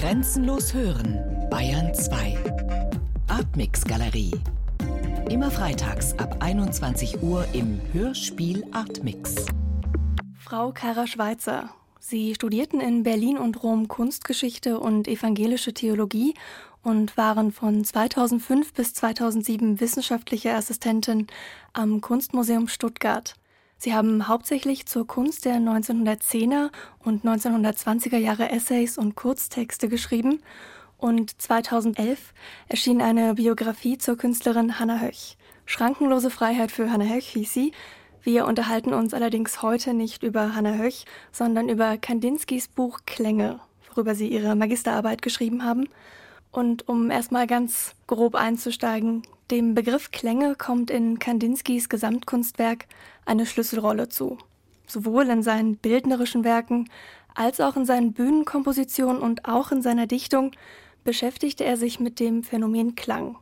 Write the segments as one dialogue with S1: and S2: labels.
S1: Grenzenlos hören, Bayern 2. Artmix Galerie. Immer freitags ab 21 Uhr im Hörspiel Artmix.
S2: Frau Kara Schweizer. Sie studierten in Berlin und Rom Kunstgeschichte und evangelische Theologie und waren von 2005 bis 2007 wissenschaftliche Assistentin am Kunstmuseum Stuttgart. Sie haben hauptsächlich zur Kunst der 1910er und 1920er Jahre Essays und Kurztexte geschrieben und 2011 erschien eine Biografie zur Künstlerin Hannah Höch. Schrankenlose Freiheit für Hannah Höch hieß sie. Wir unterhalten uns allerdings heute nicht über Hannah Höch, sondern über Kandinskis Buch Klänge, worüber sie ihre Magisterarbeit geschrieben haben. Und um erstmal ganz grob einzusteigen, dem Begriff Klänge kommt in Kandinskis Gesamtkunstwerk eine Schlüsselrolle zu. Sowohl in seinen bildnerischen Werken als auch in seinen Bühnenkompositionen und auch in seiner Dichtung beschäftigte er sich mit dem Phänomen Klang.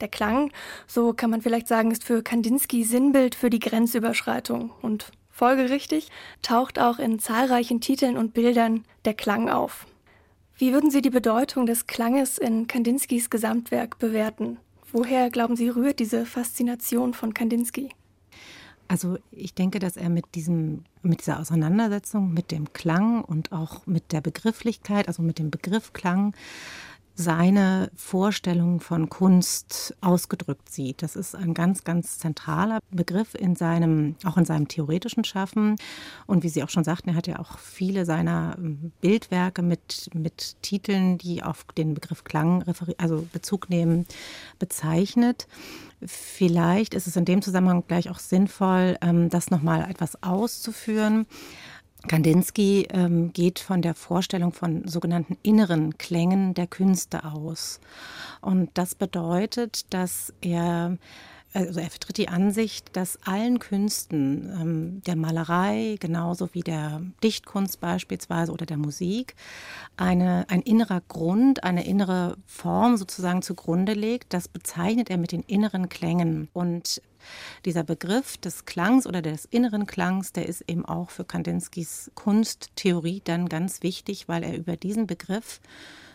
S2: Der Klang, so kann man vielleicht sagen, ist für Kandinsky Sinnbild für die Grenzüberschreitung und folgerichtig taucht auch in zahlreichen Titeln und Bildern der Klang auf. Wie würden Sie die Bedeutung des Klanges in Kandinskys Gesamtwerk bewerten? Woher, glauben Sie, rührt diese Faszination von Kandinsky?
S3: Also ich denke, dass er mit diesem, mit dieser Auseinandersetzung mit dem Klang und auch mit der Begrifflichkeit, also mit dem Begriff Klang, seine Vorstellung von Kunst ausgedrückt sieht. Das ist ein ganz, ganz zentraler Begriff in seinem, auch in seinem theoretischen Schaffen. Und wie Sie auch schon sagten, er hat ja auch viele seiner ähm, Bildwerke mit, mit Titeln, die auf den Begriff Klang, also Bezug nehmen, bezeichnet. Vielleicht ist es in dem Zusammenhang gleich auch sinnvoll, ähm, das nochmal etwas auszuführen. Kandinsky ähm, geht von der Vorstellung von sogenannten inneren Klängen der Künste aus. Und das bedeutet, dass er also er vertritt die Ansicht, dass allen Künsten, ähm, der Malerei genauso wie der Dichtkunst beispielsweise oder der Musik, eine, ein innerer Grund, eine innere Form sozusagen zugrunde legt. Das bezeichnet er mit den inneren Klängen. Und dieser Begriff des Klangs oder des inneren Klangs, der ist eben auch für Kandinskis Kunsttheorie dann ganz wichtig, weil er über diesen Begriff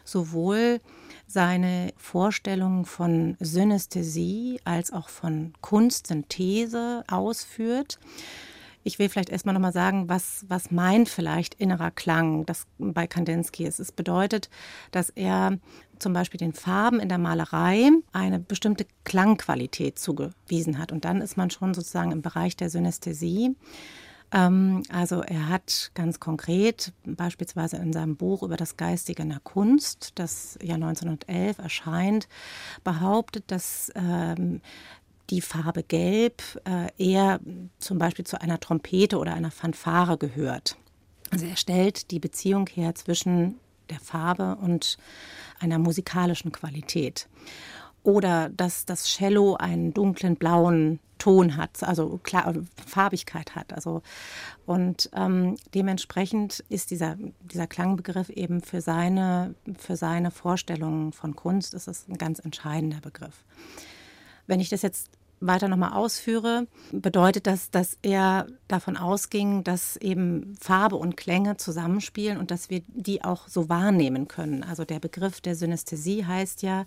S3: sowohl seine Vorstellungen von Synästhesie als auch von Kunstsynthese ausführt. Ich will vielleicht erstmal nochmal sagen, was, was meint vielleicht innerer Klang das bei Kandinsky ist. Es bedeutet, dass er zum Beispiel den Farben in der Malerei eine bestimmte Klangqualität zugewiesen hat. Und dann ist man schon sozusagen im Bereich der Synästhesie. Ähm, also er hat ganz konkret beispielsweise in seinem Buch über das Geistige in der Kunst, das ja 1911 erscheint, behauptet, dass ähm, die Farbe Gelb äh, eher zum Beispiel zu einer Trompete oder einer Fanfare gehört. Also er stellt die Beziehung her zwischen der Farbe und einer musikalischen Qualität. Oder dass das Cello einen dunklen blauen Ton hat, also klar, Farbigkeit hat. Also und ähm, dementsprechend ist dieser, dieser Klangbegriff eben für seine, für seine Vorstellungen von Kunst ist es ein ganz entscheidender Begriff. Wenn ich das jetzt weiter nochmal ausführe, bedeutet das, dass er davon ausging, dass eben Farbe und Klänge zusammenspielen und dass wir die auch so wahrnehmen können. Also der Begriff der Synästhesie heißt ja,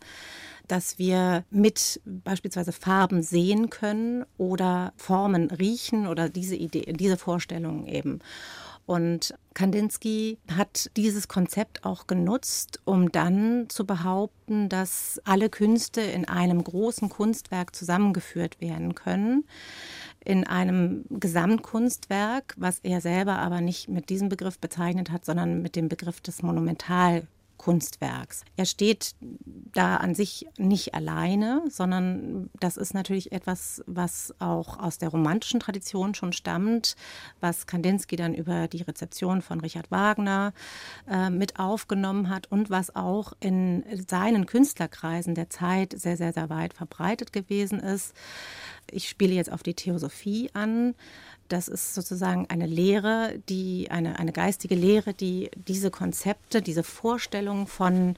S3: dass wir mit beispielsweise Farben sehen können oder Formen riechen oder diese Idee, diese Vorstellungen eben. Und Kandinsky hat dieses Konzept auch genutzt, um dann zu behaupten, dass alle Künste in einem großen Kunstwerk zusammengeführt werden können. In einem Gesamtkunstwerk, was er selber aber nicht mit diesem Begriff bezeichnet hat, sondern mit dem Begriff des Monumental Kunstwerks. Er steht da an sich nicht alleine, sondern das ist natürlich etwas, was auch aus der romantischen Tradition schon stammt, was Kandinsky dann über die Rezeption von Richard Wagner äh, mit aufgenommen hat und was auch in seinen Künstlerkreisen der Zeit sehr, sehr, sehr weit verbreitet gewesen ist. Ich spiele jetzt auf die Theosophie an. Das ist sozusagen eine Lehre, die eine, eine geistige Lehre, die diese Konzepte, diese Vorstellung von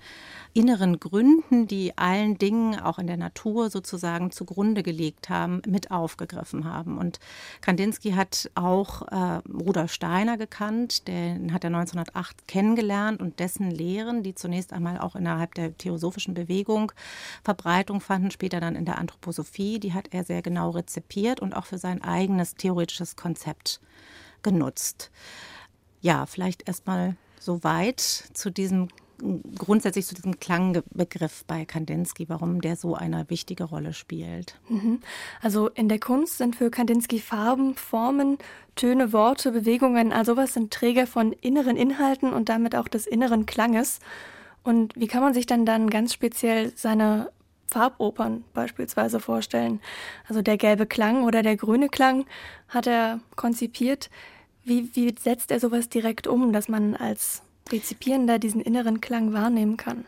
S3: inneren Gründen, die allen Dingen auch in der Natur sozusagen zugrunde gelegt haben, mit aufgegriffen haben. Und Kandinsky hat auch äh, Rudolf Steiner gekannt, den hat er 1908 kennengelernt und dessen Lehren, die zunächst einmal auch innerhalb der theosophischen Bewegung Verbreitung fanden, später dann in der Anthroposophie, die hat er sehr genau rezipiert und auch für sein eigenes theoretisches Konzept genutzt. Ja, vielleicht erstmal so weit zu diesem grundsätzlich zu diesem Klangbegriff bei Kandinsky, warum der so eine wichtige Rolle spielt.
S2: Mhm. Also in der Kunst sind für Kandinsky Farben, Formen, Töne, Worte, Bewegungen, all sowas sind Träger von inneren Inhalten und damit auch des inneren Klanges. Und wie kann man sich dann dann ganz speziell seine Farbopern beispielsweise vorstellen? Also der gelbe Klang oder der grüne Klang hat er konzipiert. Wie, wie setzt er sowas direkt um, dass man als Rezipierender diesen inneren Klang wahrnehmen kann?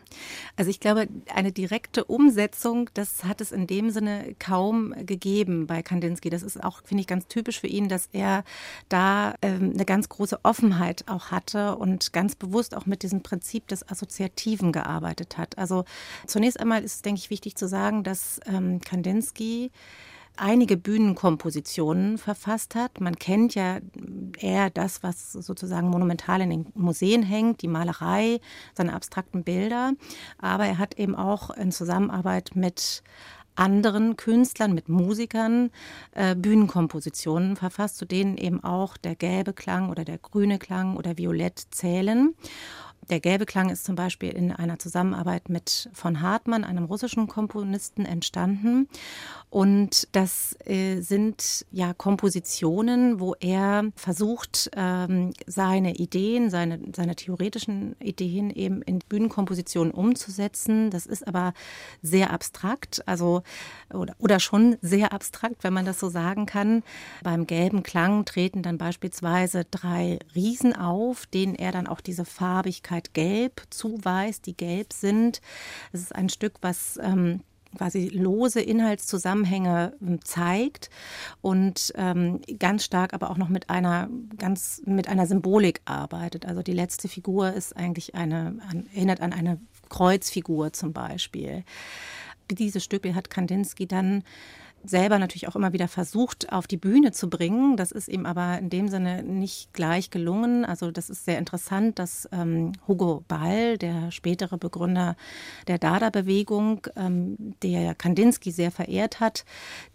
S3: Also ich glaube, eine direkte Umsetzung, das hat es in dem Sinne kaum gegeben bei Kandinsky. Das ist auch, finde ich, ganz typisch für ihn, dass er da ähm, eine ganz große Offenheit auch hatte und ganz bewusst auch mit diesem Prinzip des Assoziativen gearbeitet hat. Also zunächst einmal ist, denke ich, wichtig zu sagen, dass ähm, Kandinsky einige Bühnenkompositionen verfasst hat. Man kennt ja eher das, was sozusagen monumental in den Museen hängt, die Malerei, seine abstrakten Bilder. Aber er hat eben auch in Zusammenarbeit mit anderen Künstlern, mit Musikern äh, Bühnenkompositionen verfasst, zu denen eben auch der gelbe Klang oder der grüne Klang oder Violett zählen. Der gelbe Klang ist zum Beispiel in einer Zusammenarbeit mit von Hartmann, einem russischen Komponisten, entstanden. Und das äh, sind ja Kompositionen, wo er versucht, ähm, seine Ideen, seine, seine theoretischen Ideen eben in Bühnenkompositionen umzusetzen. Das ist aber sehr abstrakt, also oder, oder schon sehr abstrakt, wenn man das so sagen kann. Beim gelben Klang treten dann beispielsweise drei Riesen auf, denen er dann auch diese Farbigkeit gelb zuweist, die gelb sind. Es ist ein Stück, was ähm, quasi lose Inhaltszusammenhänge ähm, zeigt und ähm, ganz stark aber auch noch mit einer ganz mit einer Symbolik arbeitet. Also die letzte Figur ist eigentlich eine an, erinnert an eine Kreuzfigur zum Beispiel. Diese Stücke hat Kandinsky dann selber natürlich auch immer wieder versucht, auf die Bühne zu bringen. Das ist ihm aber in dem Sinne nicht gleich gelungen. Also das ist sehr interessant, dass ähm, Hugo Ball, der spätere Begründer der Dada-Bewegung, ähm, der Kandinsky sehr verehrt hat,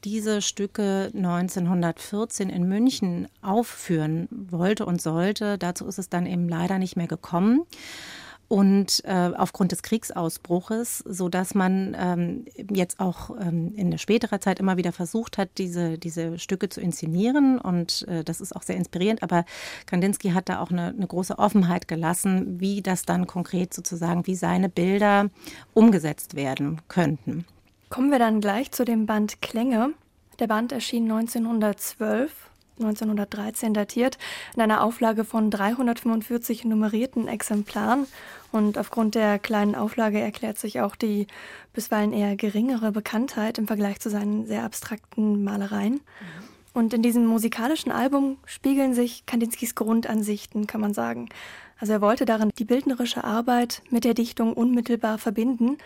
S3: diese Stücke 1914 in München aufführen wollte und sollte. Dazu ist es dann eben leider nicht mehr gekommen und äh, aufgrund des Kriegsausbruches, so dass man ähm, jetzt auch ähm, in späterer Zeit immer wieder versucht hat, diese, diese Stücke zu inszenieren und äh, das ist auch sehr inspirierend, aber Kandinsky hat da auch eine, eine große Offenheit gelassen, wie das dann konkret sozusagen, wie seine Bilder umgesetzt werden könnten.
S2: Kommen wir dann gleich zu dem Band Klänge. Der Band erschien 1912 1913 datiert, in einer Auflage von 345 nummerierten Exemplaren. Und aufgrund der kleinen Auflage erklärt sich auch die bisweilen eher geringere Bekanntheit im Vergleich zu seinen sehr abstrakten Malereien. Und in diesem musikalischen Album spiegeln sich Kandinskis Grundansichten, kann man sagen. Also er wollte darin die bildnerische Arbeit mit der Dichtung unmittelbar verbinden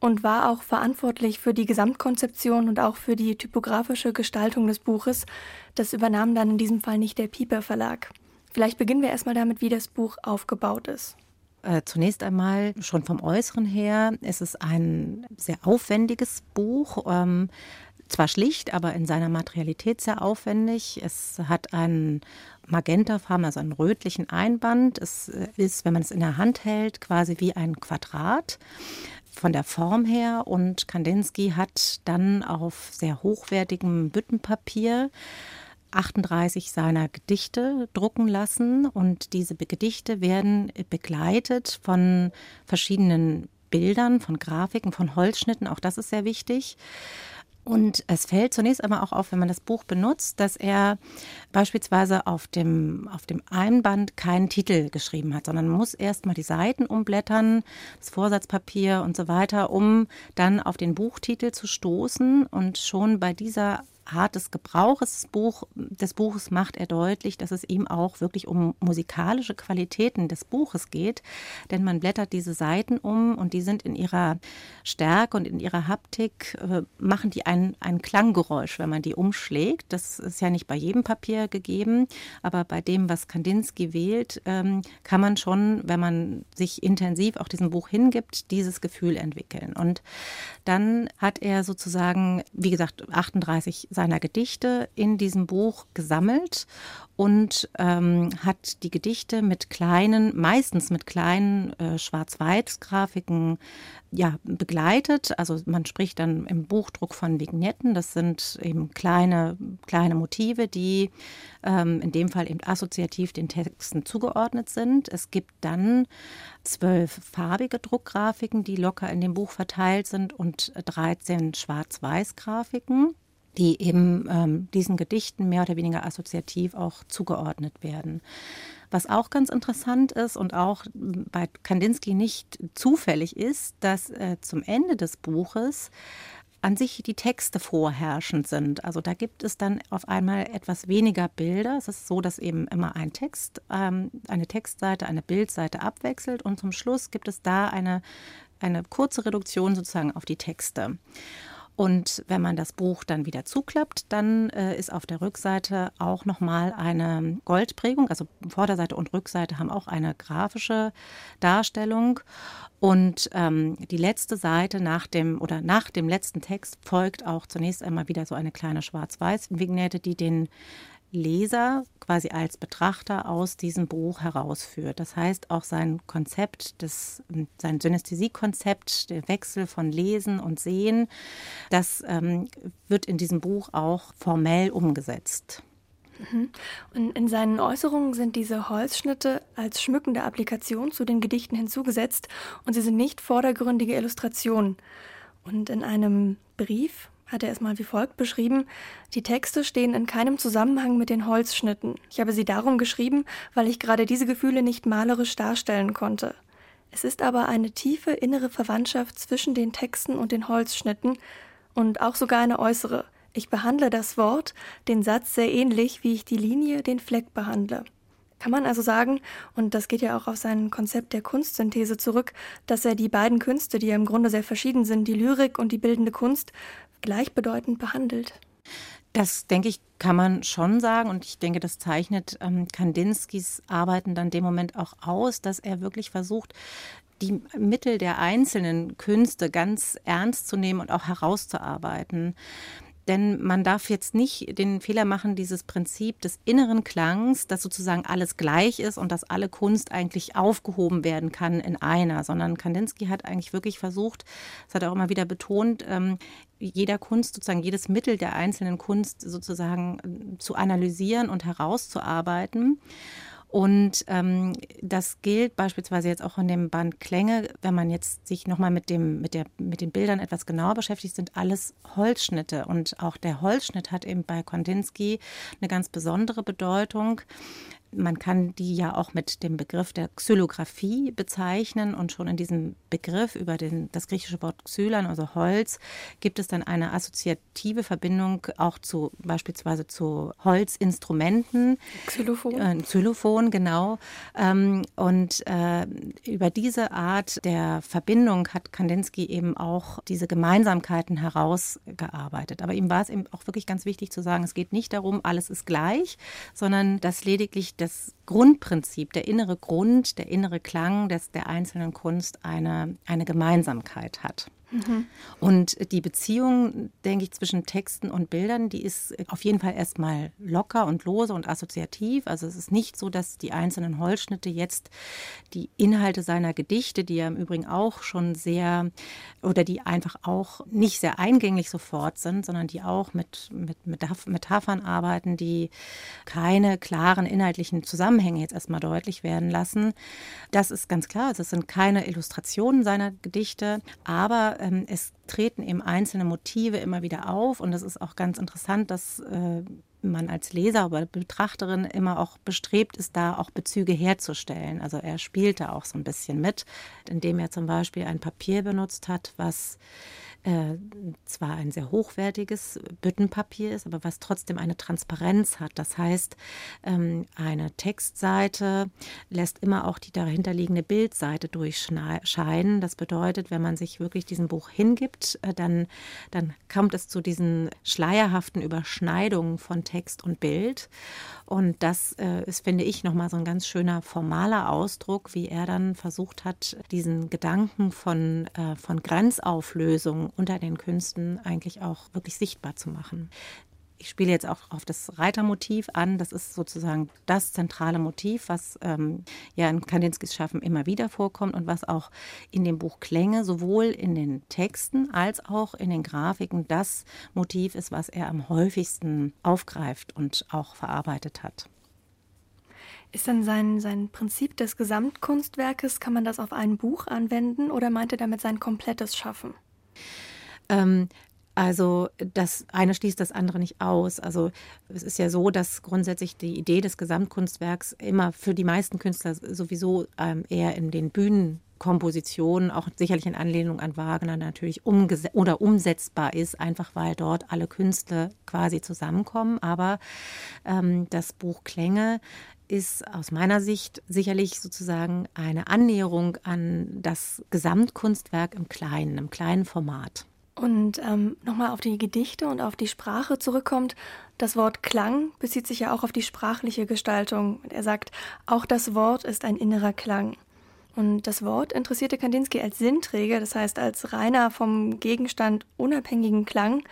S2: und war auch verantwortlich für die Gesamtkonzeption und auch für die typografische Gestaltung des Buches. Das übernahm dann in diesem Fall nicht der Pieper Verlag. Vielleicht beginnen wir erstmal damit, wie das Buch aufgebaut ist.
S3: Äh, zunächst einmal schon vom Äußeren her ist es ein sehr aufwendiges Buch. Ähm, zwar schlicht, aber in seiner Materialität sehr aufwendig. Es hat einen Magentafarben, also einen rötlichen Einband. Es äh, ist, wenn man es in der Hand hält, quasi wie ein Quadrat von der Form her. Und Kandinsky hat dann auf sehr hochwertigem Büttenpapier 38 seiner Gedichte drucken lassen. Und diese Gedichte werden begleitet von verschiedenen Bildern, von Grafiken, von Holzschnitten, auch das ist sehr wichtig. Und es fällt zunächst einmal auch auf, wenn man das Buch benutzt, dass er beispielsweise auf dem, auf dem Einband keinen Titel geschrieben hat, sondern muss erst mal die Seiten umblättern, das Vorsatzpapier und so weiter, um dann auf den Buchtitel zu stoßen. Und schon bei dieser Art des Gebrauches Buch, des Buches macht er deutlich, dass es ihm auch wirklich um musikalische Qualitäten des Buches geht. Denn man blättert diese Seiten um und die sind in ihrer Stärke und in ihrer Haptik, äh, machen die ein, ein Klanggeräusch, wenn man die umschlägt. Das ist ja nicht bei jedem Papier gegeben, aber bei dem, was Kandinsky wählt, ähm, kann man schon, wenn man sich intensiv auch diesem Buch hingibt, dieses Gefühl entwickeln. Und dann hat er sozusagen, wie gesagt, 38 seiner Gedichte in diesem Buch gesammelt und ähm, hat die Gedichte mit kleinen, meistens mit kleinen äh, Schwarz-Weiß-Grafiken ja, begleitet. Also man spricht dann im Buchdruck von Vignetten. Das sind eben kleine, kleine Motive, die ähm, in dem Fall eben assoziativ den Texten zugeordnet sind. Es gibt dann zwölf farbige Druckgrafiken, die locker in dem Buch verteilt sind und 13 Schwarz-Weiß-Grafiken die eben ähm, diesen Gedichten mehr oder weniger assoziativ auch zugeordnet werden. Was auch ganz interessant ist und auch bei Kandinsky nicht zufällig ist, dass äh, zum Ende des Buches an sich die Texte vorherrschend sind. Also da gibt es dann auf einmal etwas weniger Bilder. Es ist so, dass eben immer ein Text, ähm, eine Textseite, eine Bildseite abwechselt und zum Schluss gibt es da eine, eine kurze Reduktion sozusagen auf die Texte. Und wenn man das Buch dann wieder zuklappt, dann äh, ist auf der Rückseite auch nochmal eine Goldprägung. Also Vorderseite und Rückseite haben auch eine grafische Darstellung. Und ähm, die letzte Seite nach dem oder nach dem letzten Text folgt auch zunächst einmal wieder so eine kleine Schwarz-Weiß-Vignette, die den Leser quasi als Betrachter aus diesem Buch herausführt. Das heißt, auch sein Konzept, des, sein Synästhesiekonzept, der Wechsel von Lesen und Sehen, das ähm, wird in diesem Buch auch formell umgesetzt.
S2: Mhm. Und in seinen Äußerungen sind diese Holzschnitte als schmückende Applikation zu den Gedichten hinzugesetzt und sie sind nicht vordergründige Illustrationen. Und in einem Brief hat er es mal wie folgt beschrieben, die Texte stehen in keinem Zusammenhang mit den Holzschnitten. Ich habe sie darum geschrieben, weil ich gerade diese Gefühle nicht malerisch darstellen konnte. Es ist aber eine tiefe innere Verwandtschaft zwischen den Texten und den Holzschnitten und auch sogar eine äußere. Ich behandle das Wort, den Satz sehr ähnlich, wie ich die Linie, den Fleck behandle. Kann man also sagen, und das geht ja auch auf sein Konzept der Kunstsynthese zurück, dass er die beiden Künste, die ja im Grunde sehr verschieden sind, die Lyrik und die bildende Kunst, gleichbedeutend behandelt?
S3: Das, denke ich, kann man schon sagen. Und ich denke, das zeichnet ähm, Kandinskis Arbeiten dann dem Moment auch aus, dass er wirklich versucht, die Mittel der einzelnen Künste ganz ernst zu nehmen und auch herauszuarbeiten. Denn man darf jetzt nicht den Fehler machen, dieses Prinzip des inneren Klangs, dass sozusagen alles gleich ist und dass alle Kunst eigentlich aufgehoben werden kann in einer, sondern Kandinsky hat eigentlich wirklich versucht, das hat er auch immer wieder betont, ähm, jeder Kunst, sozusagen jedes Mittel der einzelnen Kunst sozusagen äh, zu analysieren und herauszuarbeiten. Und ähm, das gilt beispielsweise jetzt auch in dem Band Klänge, wenn man jetzt sich nochmal mit, dem, mit, der, mit den Bildern etwas genauer beschäftigt, sind alles Holzschnitte. Und auch der Holzschnitt hat eben bei Kondinsky eine ganz besondere Bedeutung. Man kann die ja auch mit dem Begriff der Xylographie bezeichnen und schon in diesem Begriff über den, das griechische Wort Xylan, also Holz, gibt es dann eine assoziative Verbindung auch zu beispielsweise zu Holzinstrumenten.
S2: Xylophon.
S3: Äh, Xylophon, genau. Ähm, und äh, über diese Art der Verbindung hat Kandinsky eben auch diese Gemeinsamkeiten herausgearbeitet. Aber ihm war es eben auch wirklich ganz wichtig zu sagen, es geht nicht darum, alles ist gleich, sondern dass lediglich das Grundprinzip, der innere Grund, der innere Klang des, der einzelnen Kunst eine, eine Gemeinsamkeit hat. Mhm. Und die Beziehung, denke ich, zwischen Texten und Bildern, die ist auf jeden Fall erstmal locker und lose und assoziativ. Also es ist nicht so, dass die einzelnen Holzschnitte jetzt die Inhalte seiner Gedichte, die ja im Übrigen auch schon sehr oder die einfach auch nicht sehr eingänglich sofort sind, sondern die auch mit, mit, mit Metaphern arbeiten, die keine klaren inhaltlichen Zusammenhänge jetzt erstmal deutlich werden lassen. Das ist ganz klar. Also es sind keine Illustrationen seiner Gedichte, aber ähm, es treten eben einzelne Motive immer wieder auf und es ist auch ganz interessant, dass äh, man als Leser oder Betrachterin immer auch bestrebt ist, da auch Bezüge herzustellen. Also er spielt da auch so ein bisschen mit, indem er zum Beispiel ein Papier benutzt hat, was äh, zwar ein sehr hochwertiges Büttenpapier ist, aber was trotzdem eine Transparenz hat. Das heißt, ähm, eine Textseite lässt immer auch die dahinterliegende Bildseite durchscheinen. Das bedeutet, wenn man sich wirklich diesem Buch hingibt, äh, dann, dann kommt es zu diesen schleierhaften Überschneidungen von Text und Bild. Und das äh, ist, finde ich, nochmal so ein ganz schöner formaler Ausdruck, wie er dann versucht hat, diesen Gedanken von, äh, von Grenzauflösung unter den Künsten eigentlich auch wirklich sichtbar zu machen. Ich spiele jetzt auch auf das Reitermotiv an. Das ist sozusagen das zentrale Motiv, was ähm, ja in Kandinskis Schaffen immer wieder vorkommt und was auch in dem Buch Klänge sowohl in den Texten als auch in den Grafiken das Motiv ist, was er am häufigsten aufgreift und auch verarbeitet hat.
S2: Ist denn sein, sein Prinzip des Gesamtkunstwerkes, kann man das auf ein Buch anwenden oder meint er damit sein komplettes Schaffen?
S3: Ähm, also das eine schließt das andere nicht aus. Also es ist ja so, dass grundsätzlich die Idee des Gesamtkunstwerks immer für die meisten Künstler sowieso ähm, eher in den Bühnenkompositionen, auch sicherlich in Anlehnung an Wagner natürlich oder umsetzbar ist, einfach weil dort alle Künstler quasi zusammenkommen. Aber ähm, das Buch Klänge ist aus meiner Sicht sicherlich sozusagen eine Annäherung an das Gesamtkunstwerk im Kleinen, im kleinen Format.
S2: Und ähm, nochmal auf die Gedichte und auf die Sprache zurückkommt, das Wort Klang bezieht sich ja auch auf die sprachliche Gestaltung. Er sagt, auch das Wort ist ein innerer Klang. Und das Wort interessierte Kandinsky als Sinnträger, das heißt als reiner vom Gegenstand unabhängigen Klang.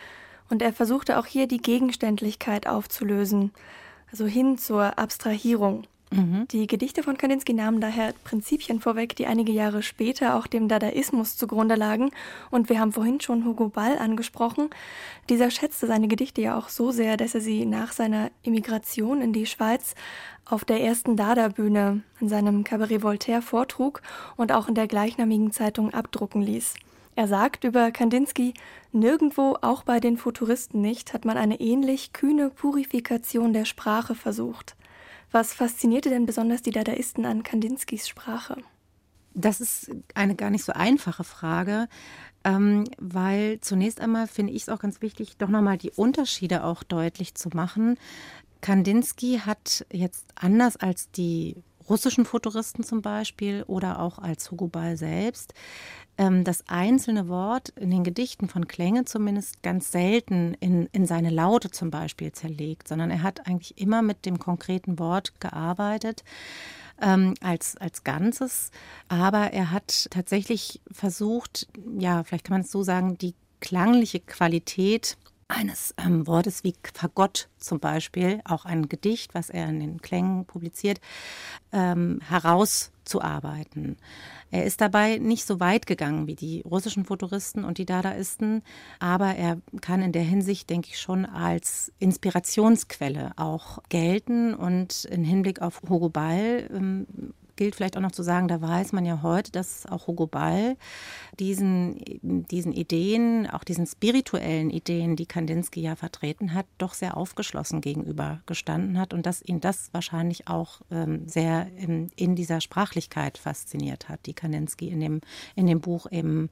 S2: Und er versuchte auch hier die Gegenständlichkeit aufzulösen, also hin zur Abstrahierung. Mhm. Die Gedichte von Kandinsky nahmen daher Prinzipien vorweg, die einige Jahre später auch dem Dadaismus zugrunde lagen. Und wir haben vorhin schon Hugo Ball angesprochen. Dieser schätzte seine Gedichte ja auch so sehr, dass er sie nach seiner Emigration in die Schweiz auf der ersten Dada-Bühne in seinem Cabaret Voltaire vortrug und auch in der gleichnamigen Zeitung abdrucken ließ. Er sagt über Kandinsky, nirgendwo, auch bei den Futuristen nicht, hat man eine ähnlich kühne Purifikation der Sprache versucht. Was faszinierte denn besonders die Dadaisten an Kandinskis Sprache?
S3: Das ist eine gar nicht so einfache Frage, ähm, weil zunächst einmal finde ich es auch ganz wichtig, doch nochmal die Unterschiede auch deutlich zu machen. Kandinsky hat jetzt anders als die russischen Futuristen zum Beispiel oder auch als Hugo Ball selbst ähm, das einzelne Wort in den Gedichten von Klänge zumindest ganz selten in, in seine Laute zum Beispiel zerlegt, sondern er hat eigentlich immer mit dem konkreten Wort gearbeitet. Ähm, als, als Ganzes. Aber er hat tatsächlich versucht, ja, vielleicht kann man es so sagen, die klangliche Qualität eines ähm, Wortes wie Fagott zum Beispiel, auch ein Gedicht, was er in den Klängen publiziert, ähm, herauszuarbeiten. Er ist dabei nicht so weit gegangen wie die russischen Futuristen und die Dadaisten, aber er kann in der Hinsicht, denke ich, schon als Inspirationsquelle auch gelten und im Hinblick auf Hugo Ball ähm, gilt vielleicht auch noch zu sagen, da weiß man ja heute, dass auch Hugo Ball diesen, diesen Ideen, auch diesen spirituellen Ideen, die Kandinsky ja vertreten hat, doch sehr aufgeschlossen gegenüber gestanden hat und dass ihn das wahrscheinlich auch ähm, sehr in, in, dieser Sprachlichkeit fasziniert hat, die Kandinsky in dem, in dem Buch eben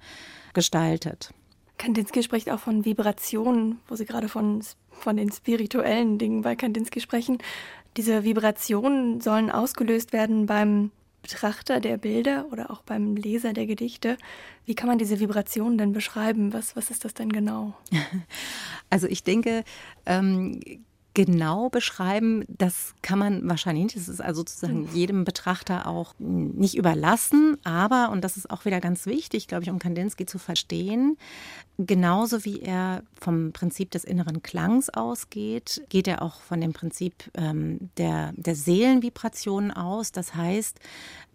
S3: gestaltet.
S2: Kandinsky spricht auch von Vibrationen, wo Sie gerade von, von den spirituellen Dingen bei Kandinsky sprechen. Diese Vibrationen sollen ausgelöst werden beim Betrachter der Bilder oder auch beim Leser der Gedichte. Wie kann man diese Vibrationen denn beschreiben? Was, was ist das denn genau?
S3: Also ich denke, ähm, genau beschreiben, das kann man wahrscheinlich nicht. Das ist also sozusagen hm. jedem Betrachter auch nicht überlassen. Aber, und das ist auch wieder ganz wichtig, glaube ich, um Kandinsky zu verstehen, genauso wie er vom Prinzip des inneren Klangs ausgeht, geht er auch von dem Prinzip ähm, der, der Seelenvibration aus. Das heißt,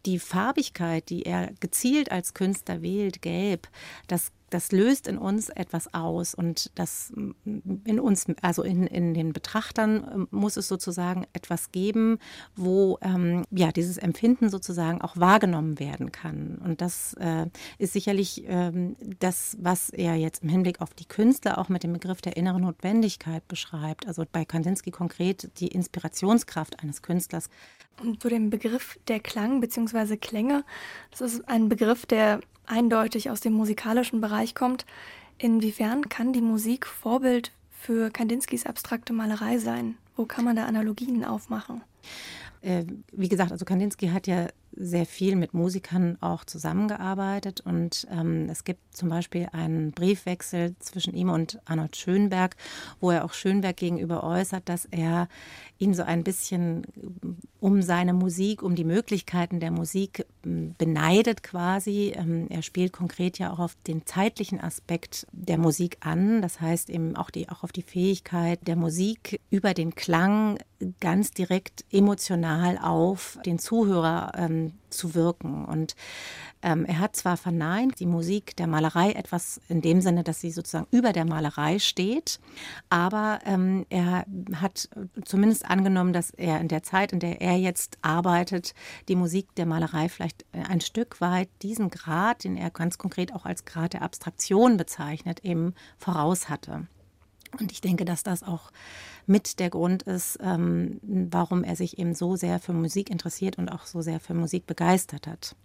S3: die Farbigkeit, die er gezielt als Künstler wählt, gelb, das das löst in uns etwas aus und das in uns, also in, in den Betrachtern ähm, muss es sozusagen etwas geben, wo ähm, ja dieses Empfinden sozusagen auch wahrgenommen werden kann. Und das äh, ist sicherlich ähm, das, was er jetzt im Hinblick auf die Künstler auch mit dem Begriff der inneren Notwendigkeit beschreibt. Also bei Kandinsky konkret die Inspirationskraft eines Künstlers.
S2: Und zu dem Begriff der Klang bzw. Klänge, das ist ein Begriff, der eindeutig aus dem musikalischen Bereich kommt. Inwiefern kann die Musik Vorbild für Kandinskis abstrakte Malerei sein? Wo kann man da Analogien aufmachen?
S3: Äh, wie gesagt, also Kandinsky hat ja sehr viel mit Musikern auch zusammengearbeitet und ähm, es gibt zum Beispiel einen Briefwechsel zwischen ihm und Arnold Schönberg, wo er auch Schönberg gegenüber äußert, dass er ihn so ein bisschen um seine Musik, um die Möglichkeiten der Musik ähm, beneidet quasi. Ähm, er spielt konkret ja auch auf den zeitlichen Aspekt der Musik an, das heißt eben auch, die, auch auf die Fähigkeit der Musik über den Klang ganz direkt emotional auf den Zuhörer ähm, zu wirken. Und ähm, er hat zwar verneint, die Musik der Malerei etwas in dem Sinne, dass sie sozusagen über der Malerei steht, aber ähm, er hat zumindest angenommen, dass er in der Zeit, in der er jetzt arbeitet, die Musik der Malerei vielleicht ein Stück weit diesen Grad, den er ganz konkret auch als Grad der Abstraktion bezeichnet, eben voraus hatte. Und ich denke, dass das auch mit der Grund ist, ähm, warum er sich eben so sehr für Musik interessiert und auch so sehr für Musik begeistert hat.